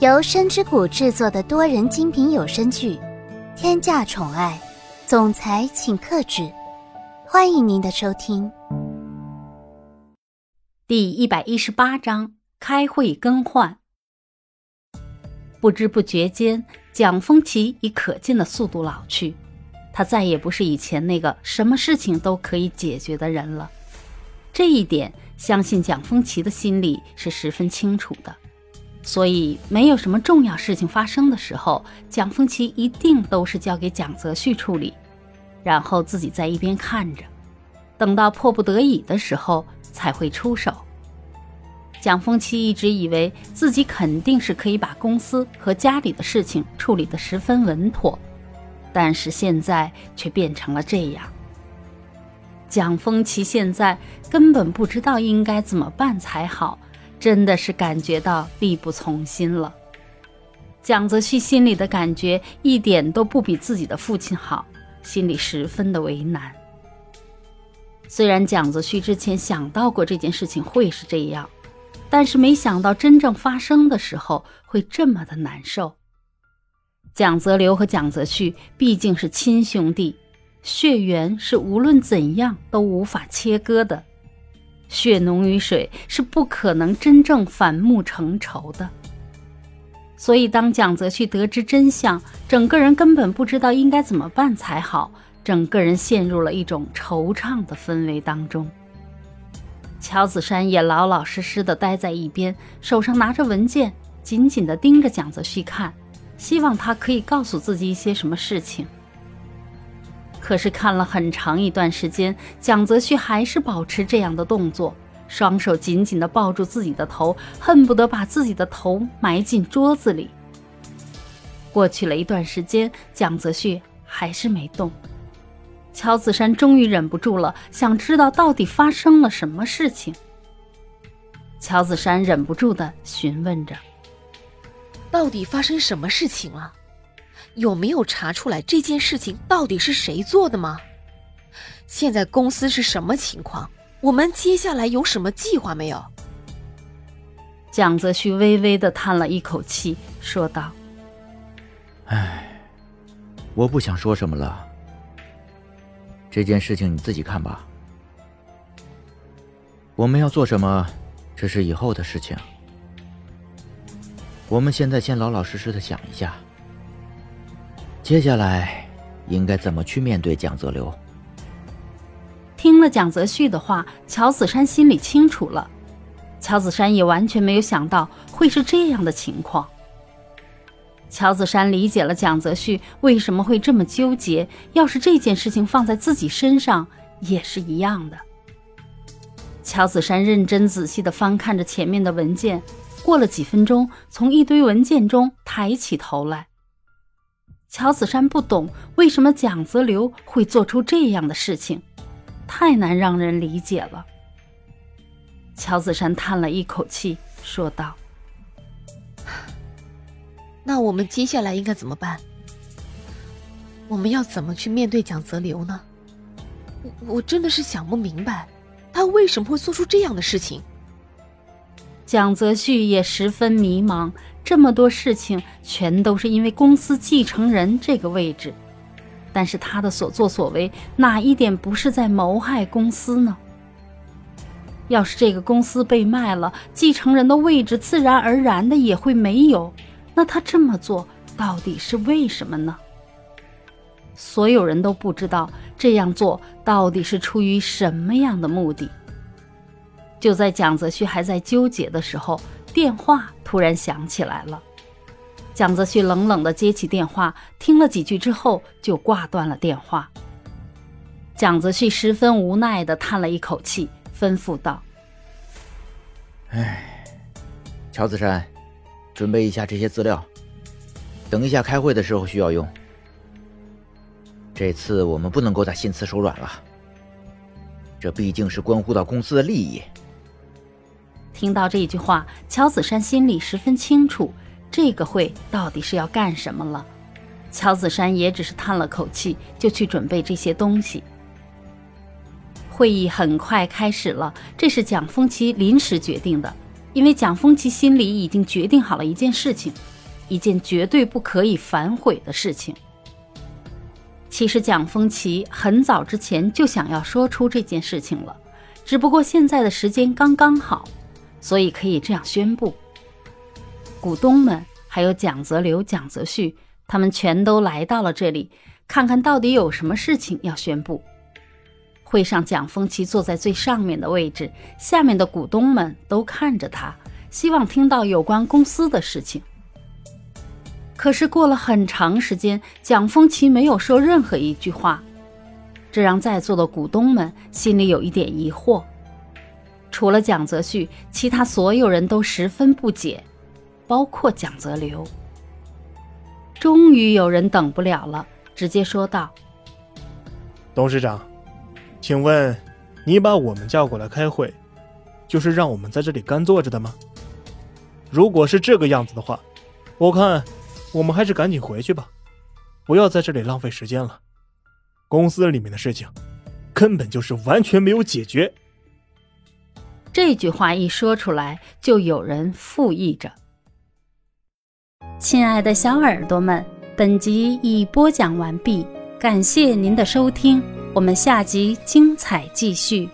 由深之谷制作的多人精品有声剧《天价宠爱总裁请克制》，欢迎您的收听。第一百一十八章：开会更换。不知不觉间，蒋风奇以可见的速度老去，他再也不是以前那个什么事情都可以解决的人了。这一点，相信蒋风奇的心里是十分清楚的。所以，没有什么重要事情发生的时候，蒋风奇一定都是交给蒋泽旭处理，然后自己在一边看着，等到迫不得已的时候才会出手。蒋风奇一直以为自己肯定是可以把公司和家里的事情处理得十分稳妥，但是现在却变成了这样。蒋风奇现在根本不知道应该怎么办才好，真的是感觉到力不从心了。蒋泽旭心里的感觉一点都不比自己的父亲好，心里十分的为难。虽然蒋泽旭之前想到过这件事情会是这样，但是没想到真正发生的时候会这么的难受。蒋泽流和蒋泽旭毕竟是亲兄弟。血缘是无论怎样都无法切割的，血浓于水是不可能真正反目成仇的。所以，当蒋泽旭得知真相，整个人根本不知道应该怎么办才好，整个人陷入了一种惆怅的氛围当中。乔子山也老老实实的待在一边，手上拿着文件，紧紧的盯着蒋泽旭看，希望他可以告诉自己一些什么事情。可是看了很长一段时间，蒋泽旭还是保持这样的动作，双手紧紧地抱住自己的头，恨不得把自己的头埋进桌子里。过去了一段时间，蒋泽旭还是没动。乔子山终于忍不住了，想知道到底发生了什么事情。乔子山忍不住的询问着：“到底发生什么事情了？”有没有查出来这件事情到底是谁做的吗？现在公司是什么情况？我们接下来有什么计划没有？蒋泽旭微微的叹了一口气，说道：“唉，我不想说什么了。这件事情你自己看吧。我们要做什么，这是以后的事情。我们现在先老老实实的想一下。”接下来应该怎么去面对蒋泽流？听了蒋泽旭的话，乔子山心里清楚了。乔子山也完全没有想到会是这样的情况。乔子山理解了蒋泽旭为什么会这么纠结，要是这件事情放在自己身上也是一样的。乔子山认真仔细地翻看着前面的文件，过了几分钟，从一堆文件中抬起头来。乔子山不懂为什么蒋泽流会做出这样的事情，太难让人理解了。乔子山叹了一口气，说道：“那我们接下来应该怎么办？我们要怎么去面对蒋泽流呢？我我真的是想不明白，他为什么会做出这样的事情。”蒋泽旭也十分迷茫。这么多事情全都是因为公司继承人这个位置，但是他的所作所为哪一点不是在谋害公司呢？要是这个公司被卖了，继承人的位置自然而然的也会没有，那他这么做到底是为什么呢？所有人都不知道这样做到底是出于什么样的目的。就在蒋泽旭还在纠结的时候。电话突然响起来了，蒋泽旭冷冷地接起电话，听了几句之后就挂断了电话。蒋泽旭十分无奈地叹了一口气，吩咐道：“哎，乔子山，准备一下这些资料，等一下开会的时候需要用。这次我们不能够再心慈手软了，这毕竟是关乎到公司的利益。”听到这句话，乔子山心里十分清楚，这个会到底是要干什么了。乔子山也只是叹了口气，就去准备这些东西。会议很快开始了，这是蒋风奇临时决定的，因为蒋风奇心里已经决定好了一件事情，一件绝对不可以反悔的事情。其实蒋风奇很早之前就想要说出这件事情了，只不过现在的时间刚刚好，所以可以这样宣布。股东们还有蒋泽流、蒋泽旭，他们全都来到了这里，看看到底有什么事情要宣布。会上，蒋丰奇坐在最上面的位置，下面的股东们都看着他，希望听到有关公司的事情。可是过了很长时间，蒋丰奇没有说任何一句话，这让在座的股东们心里有一点疑惑。除了蒋泽旭，其他所有人都十分不解，包括蒋泽流。终于有人等不了了，直接说道：“董事长，请问你把我们叫过来开会，就是让我们在这里干坐着的吗？如果是这个样子的话，我看……”我们还是赶紧回去吧，不要在这里浪费时间了。公司里面的事情根本就是完全没有解决。这句话一说出来，就有人附议着。亲爱的小耳朵们，本集已播讲完毕，感谢您的收听，我们下集精彩继续。